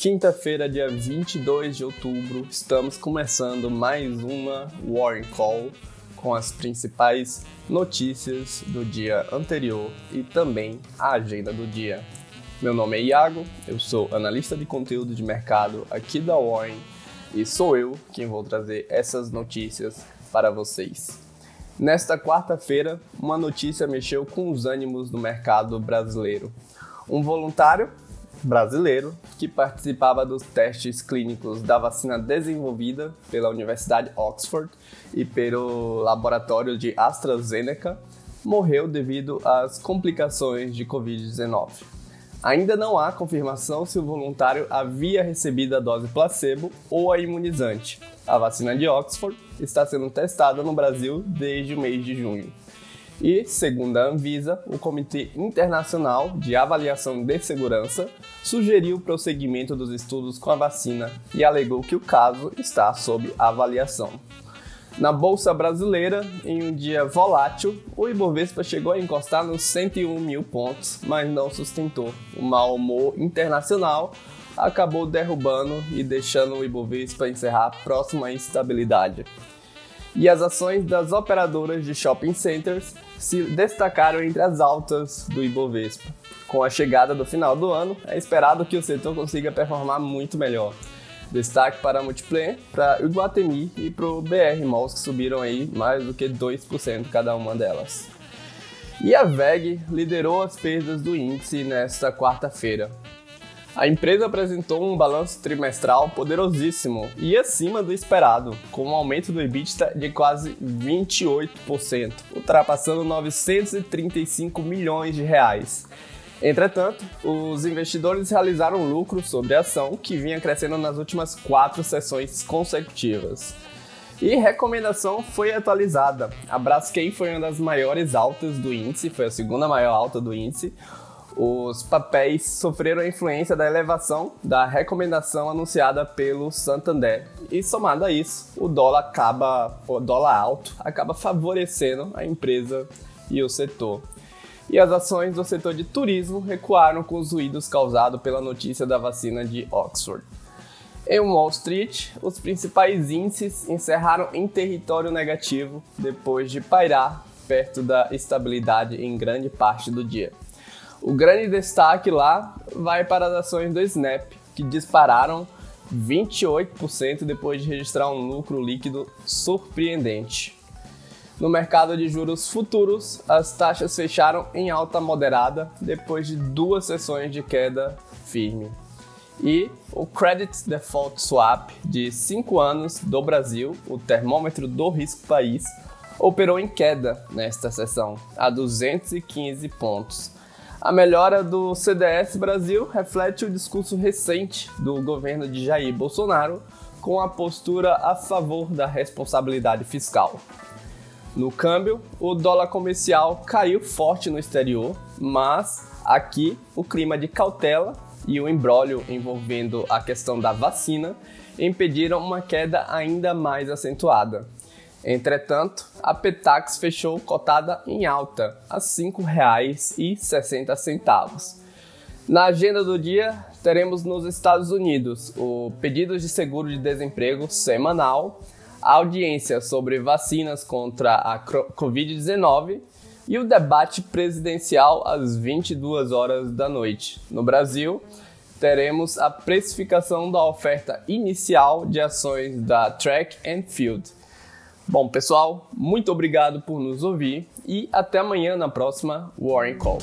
Quinta-feira, dia 22 de outubro, estamos começando mais uma Warren Call com as principais notícias do dia anterior e também a agenda do dia. Meu nome é Iago, eu sou analista de conteúdo de mercado aqui da Warren e sou eu quem vou trazer essas notícias para vocês. Nesta quarta-feira, uma notícia mexeu com os ânimos do mercado brasileiro. Um voluntário brasileiro que participava dos testes clínicos da vacina desenvolvida pela Universidade Oxford e pelo laboratório de AstraZeneca, morreu devido às complicações de Covid-19. Ainda não há confirmação se o voluntário havia recebido a dose placebo ou a imunizante. A vacina de Oxford está sendo testada no Brasil desde o mês de junho. E, segundo a Anvisa, o Comitê Internacional de Avaliação de Segurança sugeriu o prosseguimento dos estudos com a vacina e alegou que o caso está sob avaliação. Na Bolsa Brasileira, em um dia volátil, o Ibovespa chegou a encostar nos 101 mil pontos, mas não sustentou. O mau humor internacional acabou derrubando e deixando o Ibovespa encerrar próximo à estabilidade e as ações das operadoras de shopping centers se destacaram entre as altas do Ibovespa. Com a chegada do final do ano, é esperado que o setor consiga performar muito melhor. Destaque para a Multiplayer, para o Iguatemi e para o BR Malls, que subiram aí mais do que 2% cada uma delas. E a VEG liderou as perdas do índice nesta quarta-feira, a empresa apresentou um balanço trimestral poderosíssimo e acima do esperado, com um aumento do EBITDA de quase 28%, ultrapassando 935 milhões de reais. Entretanto, os investidores realizaram lucro sobre a ação, que vinha crescendo nas últimas quatro sessões consecutivas. E recomendação foi atualizada. A Braskem foi uma das maiores altas do índice, foi a segunda maior alta do índice, os papéis sofreram a influência da elevação da recomendação anunciada pelo Santander. E somado a isso, o dólar acaba, o dólar alto acaba favorecendo a empresa e o setor. E as ações do setor de turismo recuaram com os ruídos causados pela notícia da vacina de Oxford. Em Wall Street, os principais índices encerraram em território negativo depois de pairar perto da estabilidade em grande parte do dia. O grande destaque lá vai para as ações do Snap, que dispararam 28% depois de registrar um lucro líquido surpreendente. No mercado de juros futuros, as taxas fecharam em alta moderada depois de duas sessões de queda firme. E o Credit Default Swap de 5 anos do Brasil, o termômetro do risco país, operou em queda nesta sessão, a 215 pontos a melhora do CDS Brasil reflete o discurso recente do governo de Jair Bolsonaro com a postura a favor da responsabilidade fiscal. No câmbio, o dólar comercial caiu forte no exterior, mas aqui o clima de cautela e o embrólio envolvendo a questão da vacina impediram uma queda ainda mais acentuada. Entretanto, a Petax fechou cotada em alta, a R$ 5,60. Na agenda do dia, teremos nos Estados Unidos o pedido de seguro de desemprego semanal, a audiência sobre vacinas contra a Covid-19 e o debate presidencial às 22 horas da noite. No Brasil, teremos a precificação da oferta inicial de ações da Track and Field. Bom, pessoal, muito obrigado por nos ouvir e até amanhã na próxima Warren Call.